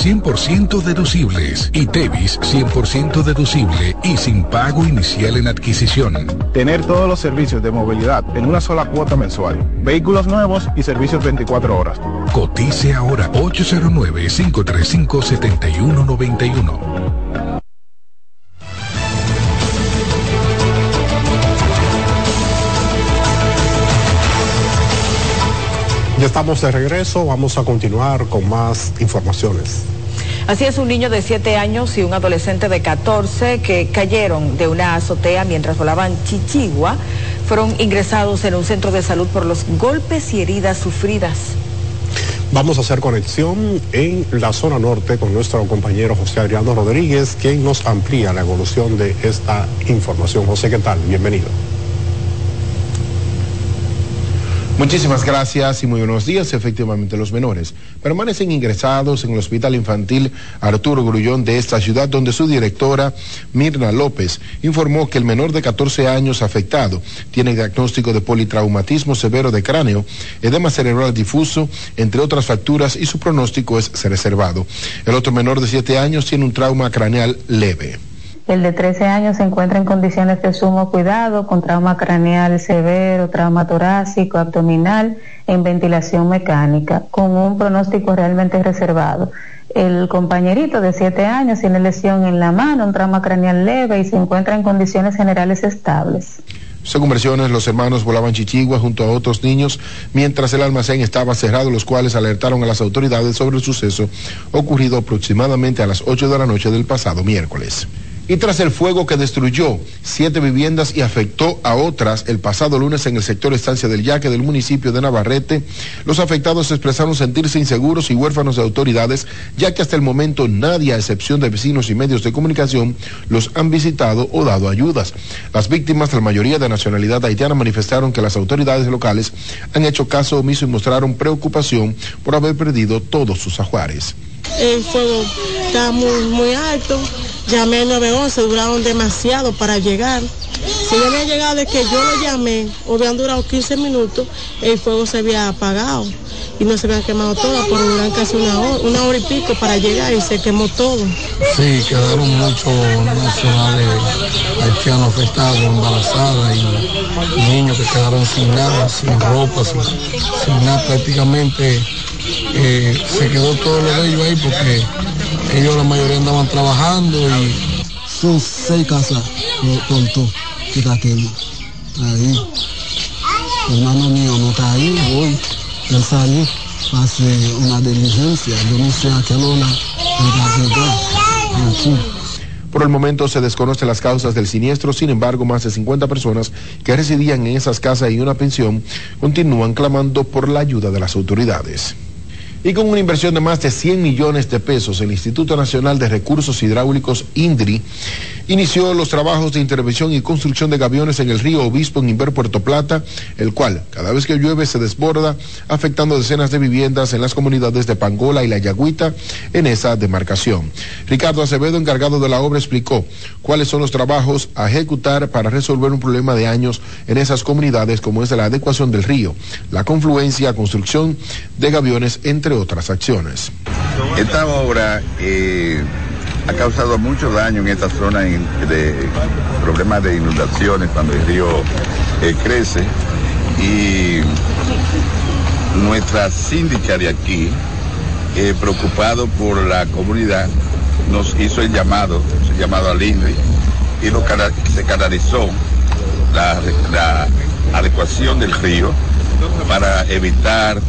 100% deducibles y Tevis 100% deducible y sin pago inicial en adquisición. Tener todos los servicios de movilidad en una sola cuota mensual. Vehículos nuevos y servicios 24 horas. Cotice ahora 809-535-7191. Ya estamos de regreso, vamos a continuar con más informaciones. Así es, un niño de 7 años y un adolescente de 14 que cayeron de una azotea mientras volaban chichigua fueron ingresados en un centro de salud por los golpes y heridas sufridas. Vamos a hacer conexión en la zona norte con nuestro compañero José Adriano Rodríguez, quien nos amplía la evolución de esta información. José, ¿qué tal? Bienvenido. Muchísimas gracias y muy buenos días. Efectivamente, los menores permanecen ingresados en el Hospital Infantil Arturo Grullón de esta ciudad, donde su directora, Mirna López, informó que el menor de 14 años afectado tiene diagnóstico de politraumatismo severo de cráneo, edema cerebral difuso, entre otras facturas, y su pronóstico es reservado. El otro menor de 7 años tiene un trauma craneal leve. El de 13 años se encuentra en condiciones de sumo cuidado con trauma craneal severo, trauma torácico, abdominal, en ventilación mecánica, con un pronóstico realmente reservado. El compañerito de 7 años tiene lesión en la mano, un trauma craneal leve y se encuentra en condiciones generales estables. Según versiones, los hermanos volaban chichigua junto a otros niños mientras el almacén estaba cerrado, los cuales alertaron a las autoridades sobre el suceso ocurrido aproximadamente a las 8 de la noche del pasado miércoles. Y tras el fuego que destruyó siete viviendas y afectó a otras el pasado lunes en el sector Estancia del Yaque del municipio de Navarrete, los afectados expresaron sentirse inseguros y huérfanos de autoridades, ya que hasta el momento nadie, a excepción de vecinos y medios de comunicación, los han visitado o dado ayudas. Las víctimas, la mayoría de nacionalidad haitiana, manifestaron que las autoridades locales han hecho caso omiso y mostraron preocupación por haber perdido todos sus ajuares. El fuego está muy, muy alto llamé 911, duraron demasiado para llegar. Si yo había llegado de que yo lo llamé, o habían durado 15 minutos, el fuego se había apagado y no se habían quemado todas, pero duran casi una hora, una hora y pico para llegar y se quemó todo. Sí, quedaron muchos nacionales haitianos afectados, embarazadas y niños que quedaron sin nada, sin ropa, sin, sin nada, prácticamente eh, se quedó todo lo de ellos ahí porque ellos la mayoría andaban trabajando y son seis casas por todo que está. Ahí. El hermano mío no está ahí hoy. Él salió hace una diligencia. Yo no sé a qué hora aquí. Por el momento se desconocen las causas del siniestro, sin embargo, más de 50 personas que residían en esas casas y una pensión continúan clamando por la ayuda de las autoridades y con una inversión de más de 100 millones de pesos, el Instituto Nacional de Recursos Hidráulicos, INDRI, inició los trabajos de intervención y construcción de gaviones en el río Obispo en Inver Puerto Plata, el cual cada vez que llueve se desborda, afectando decenas de viviendas en las comunidades de Pangola y La Yagüita en esa demarcación. Ricardo Acevedo, encargado de la obra, explicó cuáles son los trabajos a ejecutar para resolver un problema de años en esas comunidades como es la adecuación del río, la confluencia, construcción de gaviones, entre otras acciones. Esta obra eh, ha causado mucho daño en esta zona de problemas de inundaciones cuando el río eh, crece y nuestra síndica de aquí, eh, preocupado por la comunidad, nos hizo el llamado, el llamado al INRI y lo, se canalizó la, adecuación del río para evitar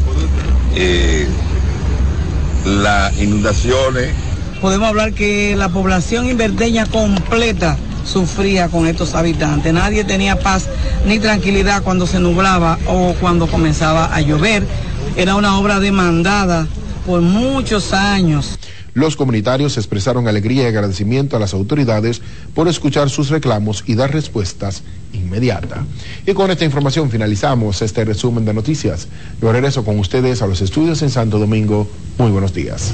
las inundaciones. Podemos hablar que la población inverteña completa sufría con estos habitantes. Nadie tenía paz ni tranquilidad cuando se nublaba o cuando comenzaba a llover. Era una obra demandada por muchos años. Los comunitarios expresaron alegría y agradecimiento a las autoridades por escuchar sus reclamos y dar respuestas inmediatas. Y con esta información finalizamos este resumen de noticias. Yo regreso con ustedes a los estudios en Santo Domingo. Muy buenos días.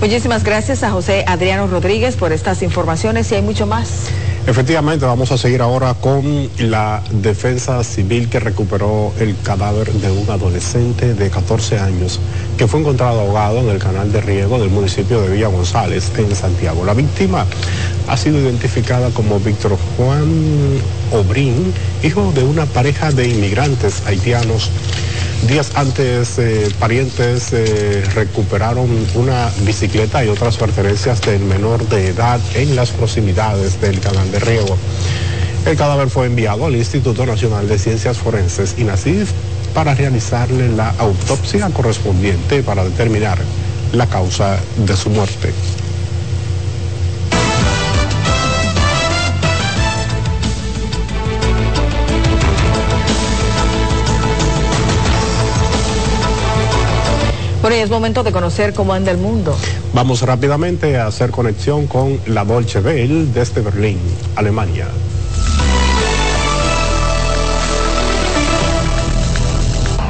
Muchísimas gracias a José Adriano Rodríguez por estas informaciones y hay mucho más. Efectivamente, vamos a seguir ahora con la defensa civil que recuperó el cadáver de un adolescente de 14 años que fue encontrado ahogado en el canal de riego del municipio de Villa González, en Santiago. La víctima ha sido identificada como Víctor Juan Obrín, hijo de una pareja de inmigrantes haitianos Días antes, eh, parientes eh, recuperaron una bicicleta y otras pertenencias del menor de edad en las proximidades del canal de riego. El cadáver fue enviado al Instituto Nacional de Ciencias Forenses, INACIF, para realizarle la autopsia correspondiente para determinar la causa de su muerte. Bueno, y es momento de conocer cómo anda el mundo. Vamos rápidamente a hacer conexión con la Dolce Welle desde Berlín, Alemania.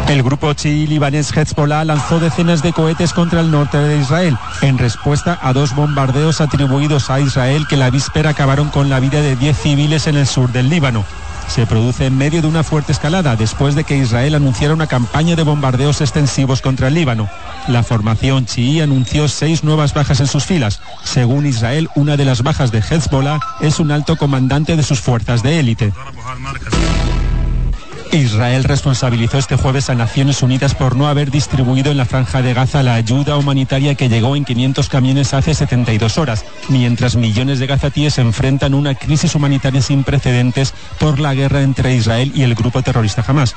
El grupo chií libanés Hezbollah lanzó decenas de cohetes contra el norte de Israel, en respuesta a dos bombardeos atribuidos a Israel que la víspera acabaron con la vida de 10 civiles en el sur del Líbano se produce en medio de una fuerte escalada después de que Israel anunciara una campaña de bombardeos extensivos contra el Líbano. La formación chií anunció seis nuevas bajas en sus filas. Según Israel, una de las bajas de Hezbollah es un alto comandante de sus fuerzas de élite. Israel responsabilizó este jueves a Naciones Unidas por no haber distribuido en la franja de Gaza la ayuda humanitaria que llegó en 500 camiones hace 72 horas, mientras millones de gazatíes enfrentan una crisis humanitaria sin precedentes por la guerra entre Israel y el grupo terrorista Hamas.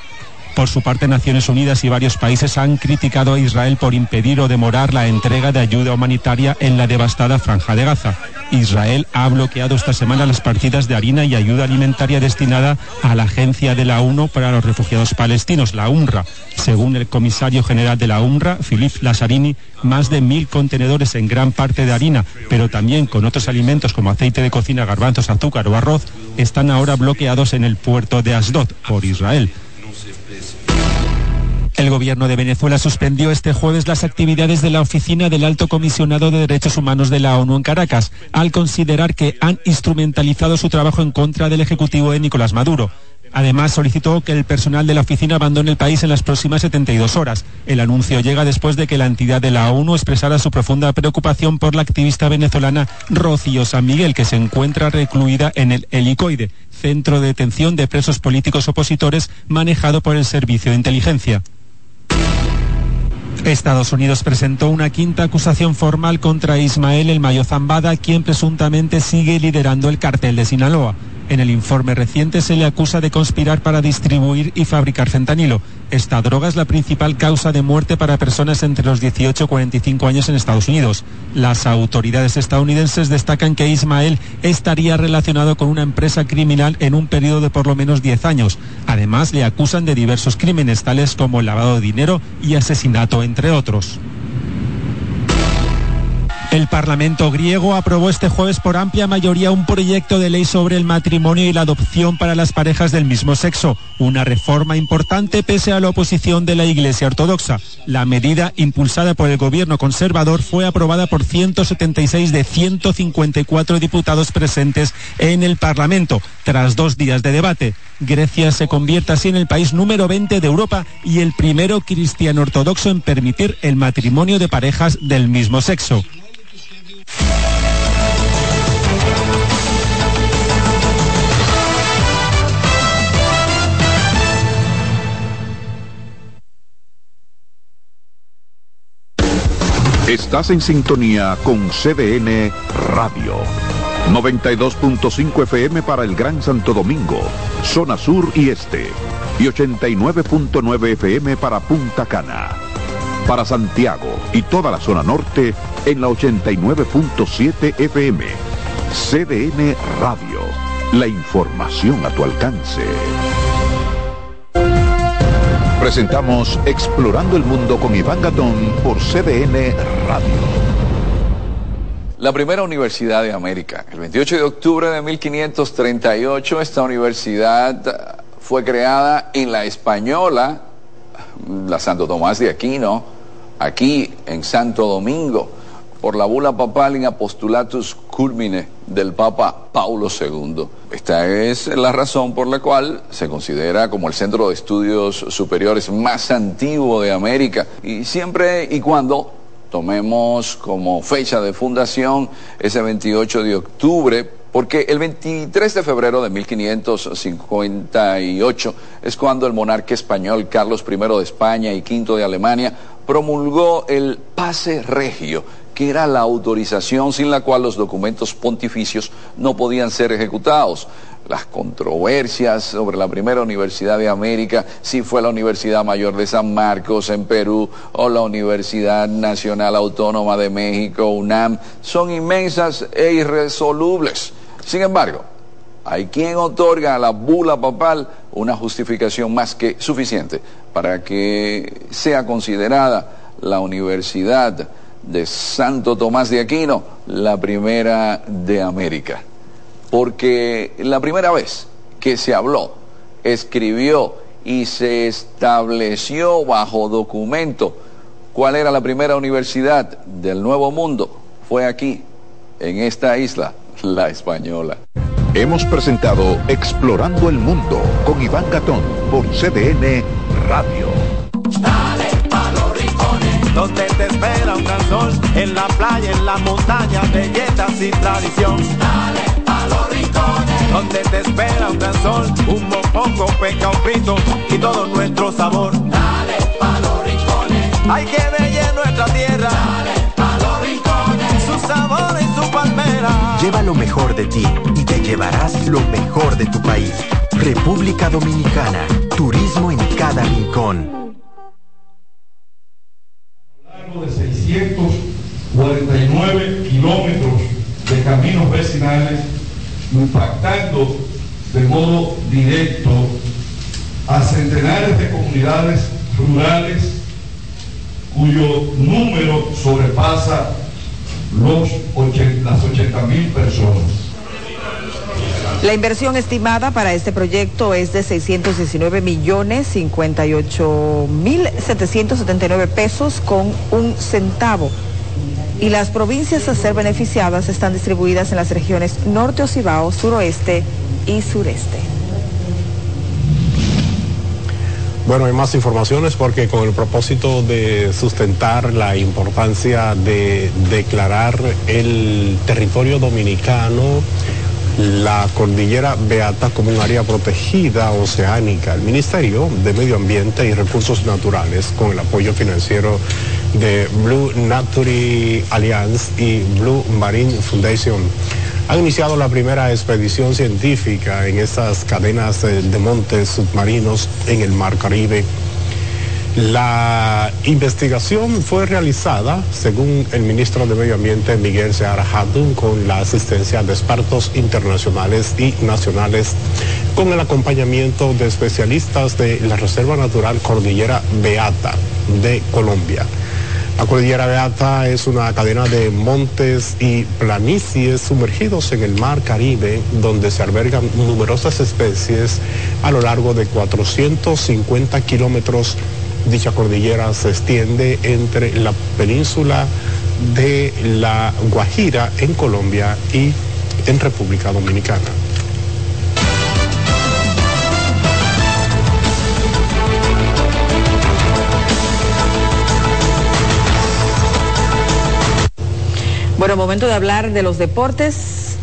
Por su parte, Naciones Unidas y varios países han criticado a Israel por impedir o demorar la entrega de ayuda humanitaria en la devastada franja de Gaza. Israel ha bloqueado esta semana las partidas de harina y ayuda alimentaria destinada a la Agencia de la ONU para los Refugiados Palestinos, la UNRWA. Según el comisario general de la UNRWA, Philippe Lazzarini, más de mil contenedores en gran parte de harina, pero también con otros alimentos como aceite de cocina, garbanzos, azúcar o arroz, están ahora bloqueados en el puerto de Asdod por Israel. El gobierno de Venezuela suspendió este jueves las actividades de la oficina del Alto Comisionado de Derechos Humanos de la ONU en Caracas, al considerar que han instrumentalizado su trabajo en contra del Ejecutivo de Nicolás Maduro. Además, solicitó que el personal de la oficina abandone el país en las próximas 72 horas. El anuncio llega después de que la entidad de la ONU expresara su profunda preocupación por la activista venezolana Rocío San Miguel, que se encuentra recluida en el Helicoide, centro de detención de presos políticos opositores manejado por el Servicio de Inteligencia. Estados Unidos presentó una quinta acusación formal contra Ismael El Mayo Zambada, quien presuntamente sigue liderando el cartel de Sinaloa. En el informe reciente se le acusa de conspirar para distribuir y fabricar fentanilo. Esta droga es la principal causa de muerte para personas entre los 18 y 45 años en Estados Unidos. Las autoridades estadounidenses destacan que Ismael estaría relacionado con una empresa criminal en un periodo de por lo menos 10 años. Además, le acusan de diversos crímenes tales como lavado de dinero y asesinato, entre otros. El Parlamento griego aprobó este jueves por amplia mayoría un proyecto de ley sobre el matrimonio y la adopción para las parejas del mismo sexo, una reforma importante pese a la oposición de la Iglesia Ortodoxa. La medida, impulsada por el gobierno conservador, fue aprobada por 176 de 154 diputados presentes en el Parlamento, tras dos días de debate. Grecia se convierte así en el país número 20 de Europa y el primero cristiano ortodoxo en permitir el matrimonio de parejas del mismo sexo. Estás en sintonía con CDN Radio. 92.5 FM para el Gran Santo Domingo, zona sur y este. Y 89.9 FM para Punta Cana. Para Santiago y toda la zona norte en la 89.7 FM. CDN Radio. La información a tu alcance. Presentamos Explorando el Mundo con Iván Gatón por CDN Radio. La primera universidad de América. El 28 de octubre de 1538 esta universidad fue creada en la Española, la Santo Tomás de Aquino, aquí en Santo Domingo, por la bula papal in apostulatus culmine del Papa Paulo II. Esta es la razón por la cual se considera como el centro de estudios superiores más antiguo de América y siempre y cuando tomemos como fecha de fundación ese 28 de octubre, porque el 23 de febrero de 1558 es cuando el monarca español Carlos I de España y V de Alemania promulgó el pase regio, que era la autorización sin la cual los documentos pontificios no podían ser ejecutados. Las controversias sobre la primera universidad de América, si fue la Universidad Mayor de San Marcos en Perú o la Universidad Nacional Autónoma de México, UNAM, son inmensas e irresolubles. Sin embargo, hay quien otorga a la bula papal una justificación más que suficiente para que sea considerada la Universidad de Santo Tomás de Aquino la primera de América. Porque la primera vez que se habló, escribió y se estableció bajo documento cuál era la primera universidad del Nuevo Mundo fue aquí, en esta isla, (laughs) la española. Hemos presentado Explorando el Mundo con Iván Gatón por CDN Radio. Dale pa los rincones, donde te espera un gran sol, en la playa, en la montaña, belletas y tradición. Dale pa los rincones, donde te espera un gran sol, un mopongo, peca, un pito y todo nuestro sabor. Dale pa los rincones, hay que bella Lleva lo mejor de ti y te llevarás lo mejor de tu país. República Dominicana, turismo en cada rincón. de 649 kilómetros de caminos vecinales, impactando de modo directo a centenares de comunidades rurales cuyo número sobrepasa los 80, las 80 mil personas. La inversión estimada para este proyecto es de 619 millones 58 mil 779 pesos con un centavo. Y las provincias a ser beneficiadas están distribuidas en las regiones norte Ocibao, suroeste y sureste. Bueno, hay más informaciones porque con el propósito de sustentar la importancia de declarar el territorio dominicano, la cordillera Beata como un área protegida oceánica, el Ministerio de Medio Ambiente y Recursos Naturales, con el apoyo financiero de Blue Nature Alliance y Blue Marine Foundation, han iniciado la primera expedición científica en estas cadenas de, montes submarinos en el Mar Caribe. La investigación fue realizada, según el ministro de Medio Ambiente Miguel Seara Hatun, con la asistencia de expertos internacionales y nacionales, con el acompañamiento de especialistas de la Reserva Natural Cordillera Beata de Colombia. La cordillera Beata es una cadena de montes y planicies sumergidos en el mar Caribe, donde se albergan numerosas especies a lo largo de 450 kilómetros. Dicha cordillera se extiende entre la península de la Guajira en Colombia y en República Dominicana. Bueno, momento de hablar de los deportes.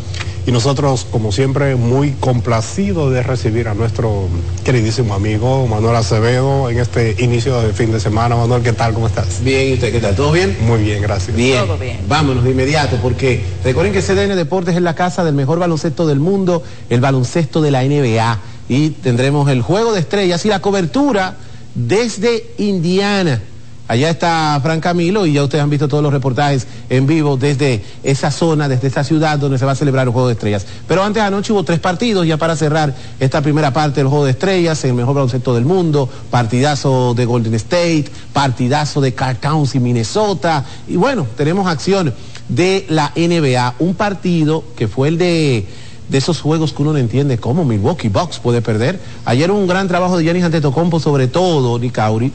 Y nosotros, como siempre, muy complacidos de recibir a nuestro queridísimo amigo Manuel Acevedo en este inicio de fin de semana. Manuel, ¿qué tal? ¿Cómo estás? Bien, ¿y usted qué tal? ¿Todo bien? Muy bien, gracias. Bien. Todo bien. Vámonos de inmediato, porque recuerden que CDN Deportes es la casa del mejor baloncesto del mundo, el baloncesto de la NBA. Y tendremos el juego de estrellas y la cobertura desde Indiana. Allá está Fran Camilo y ya ustedes han visto todos los reportajes en vivo desde esa zona, desde esa ciudad donde se va a celebrar el Juego de Estrellas. Pero antes anoche hubo tres partidos ya para cerrar esta primera parte del Juego de Estrellas, el mejor baloncesto del mundo, partidazo de Golden State, partidazo de Towns y Minnesota. Y bueno, tenemos acción de la NBA, un partido que fue el de esos juegos que uno no entiende cómo Milwaukee Bucks puede perder. Ayer un gran trabajo de Giannis Antetokounmpo, sobre todo Nick Auri,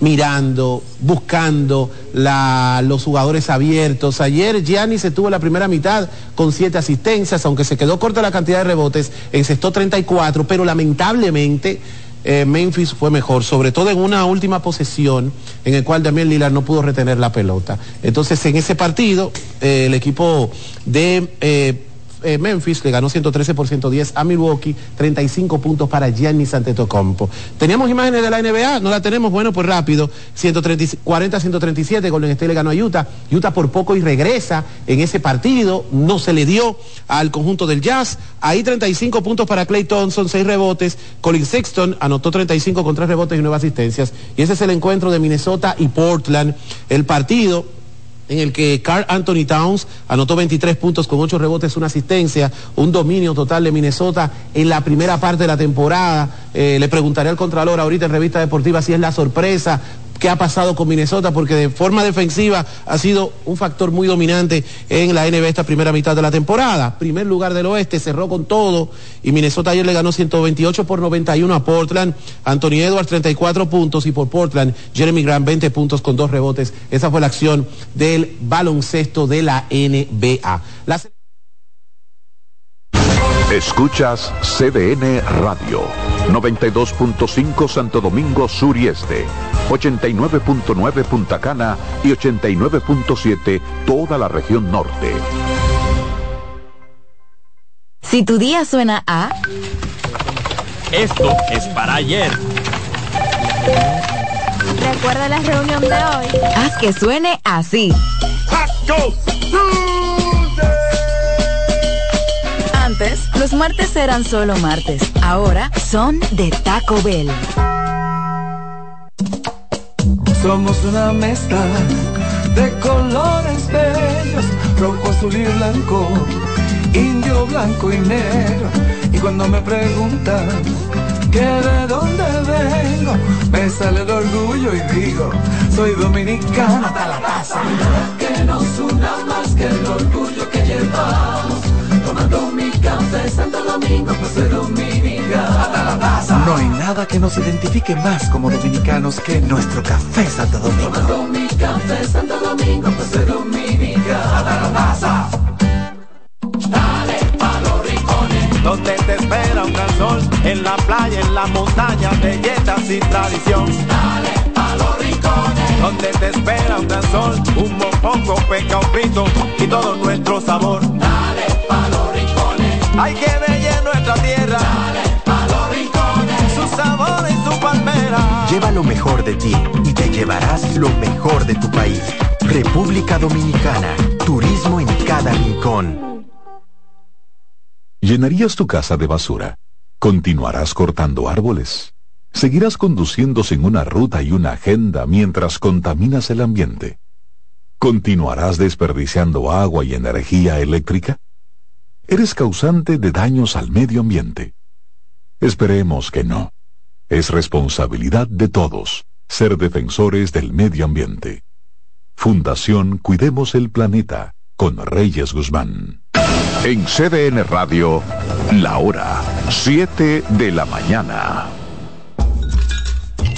mirando, buscando los jugadores abiertos. Ayer Gianni se tuvo la primera mitad con siete asistencias, aunque se quedó corta la cantidad de rebotes, encestó 34, pero lamentablemente eh, Memphis fue mejor, sobre todo en una última posesión en el cual Damián Lillard no pudo retener la pelota. Entonces en ese partido eh, el equipo de... Eh, eh, Memphis le ganó 113 por 110 a Milwaukee, 35 puntos para Giannis Antetokounmpo. ¿Teníamos imágenes de la NBA? No la tenemos, bueno, pues rápido. 40-137, Golden State le ganó a Utah. Utah por poco y regresa en ese partido, no se le dio al conjunto del Jazz. Ahí 35 puntos para Clay Thompson, 6 rebotes. Colin Sexton anotó 35 con 3 rebotes y 9 asistencias. Y ese es el encuentro de Minnesota y Portland. El partido en el que Carl Anthony Towns anotó 23 puntos con 8 rebotes, una asistencia, un dominio total de Minnesota en la primera parte de la temporada. Eh, le preguntaré al Contralor ahorita en Revista Deportiva si es la sorpresa qué ha pasado con Minnesota, porque de forma defensiva ha sido un factor muy dominante en la NBA esta primera mitad de la temporada. Primer lugar del oeste, cerró con todo y Minnesota ayer le ganó 128 por 91 a Portland. Anthony Edwards 34 puntos y por Portland Jeremy Grant 20 puntos con dos rebotes. Esa fue la acción del baloncesto de la NBA. Escuchas CDN Radio, 92.5 Santo Domingo Sur y Este, 89.9 Punta Cana y 89.7 toda la región norte. Si tu día suena a... Esto es para ayer. Recuerda la reunión de hoy. Haz que suene así. Antes Los martes eran solo martes, ahora son de Taco Bell. Somos una mezcla de colores bellos, rojo, azul y blanco, indio, blanco y negro. Y cuando me preguntan que de dónde vengo, me sale el orgullo y digo, soy dominicano hasta la taza. Que nos una más que el orgullo que Domingo, soy dominicano hasta la taza. No hay nada que nos identifique más como dominicanos que nuestro café Santo Domingo. Tomando mi café Santo Domingo, soy dominicano hasta la taza. Dale pa' los rincones. Donde te espera un gran sol, en la playa, en la montaña, belletas y tradición. Dale pa' los rincones. Donde te espera un gran sol, un mopongo, peca, un pito y todo nuestro sabor. Dale pa' los rincones. Hay que bella nuestra tierra. Dale pa' los rincones. Su sabor y su palmera. Lleva lo mejor de ti y te llevarás lo mejor de tu país. República Dominicana. Turismo en cada rincón. ¿Llenarías tu casa de basura? ¿Continuarás cortando árboles? ¿Seguirás conduciendo sin una ruta y una agenda mientras contaminas el ambiente? ¿Continuarás desperdiciando agua y energía eléctrica? ¿Eres causante de daños al medio ambiente? Esperemos que no. Es responsabilidad de todos ser defensores del medio ambiente. Fundación Cuidemos el Planeta con Reyes Guzmán. En CDN Radio, la hora 7 de la mañana.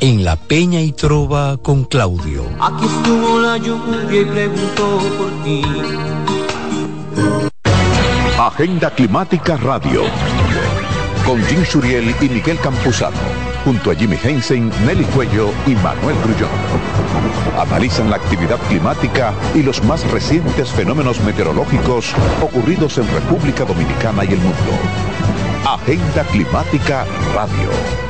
en La Peña y Trova con Claudio. Aquí estuvo la lluvia y preguntó por ti. Agenda Climática Radio. Con Jim Suriel y Miguel Campuzano. Junto a Jimmy Hensen, Nelly Cuello y Manuel Grullón. Analizan la actividad climática y los más recientes fenómenos meteorológicos ocurridos en República Dominicana y el mundo. Agenda Climática Radio.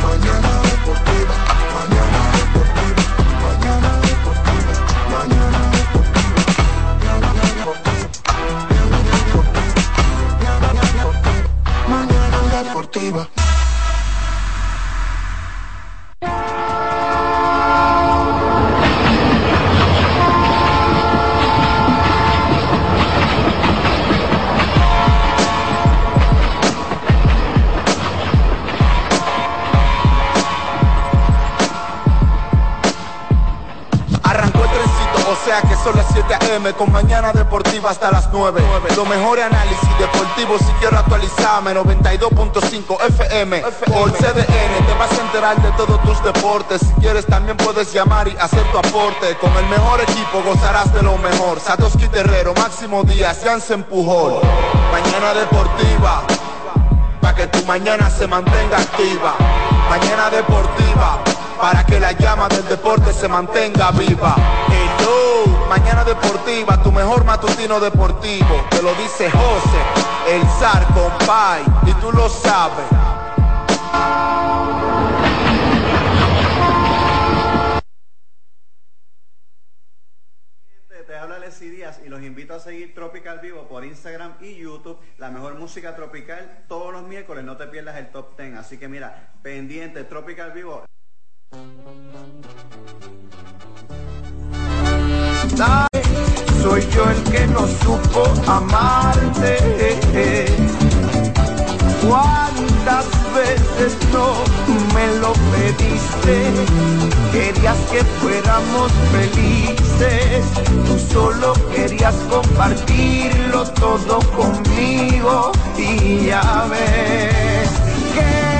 7 a.m. con mañana deportiva hasta las 9. Lo mejor análisis deportivo si quiero actualizarme. 92.5 FM por CDN. Te vas a enterar de todos tus deportes. Si quieres también puedes llamar y hacer tu aporte. Con el mejor equipo gozarás de lo mejor. Satoshi Terrero, Máximo Díaz, se empujó Mañana deportiva. Para que tu mañana se mantenga activa. Mañana deportiva para que la llama del deporte se mantenga viva. Mañana deportiva, tu mejor matutino deportivo. Te lo dice José, el zar compay, y tú lo sabes. Te habla Leslie Díaz y los invito a seguir Tropical Vivo por Instagram y YouTube. La mejor música tropical todos los miércoles, no te pierdas el top 10. Así que mira, pendiente, Tropical Vivo. Soy yo el que no supo amarte. ¿Cuántas veces no me lo pediste? Querías que fuéramos felices. Tú solo querías compartirlo todo conmigo. Y ya ves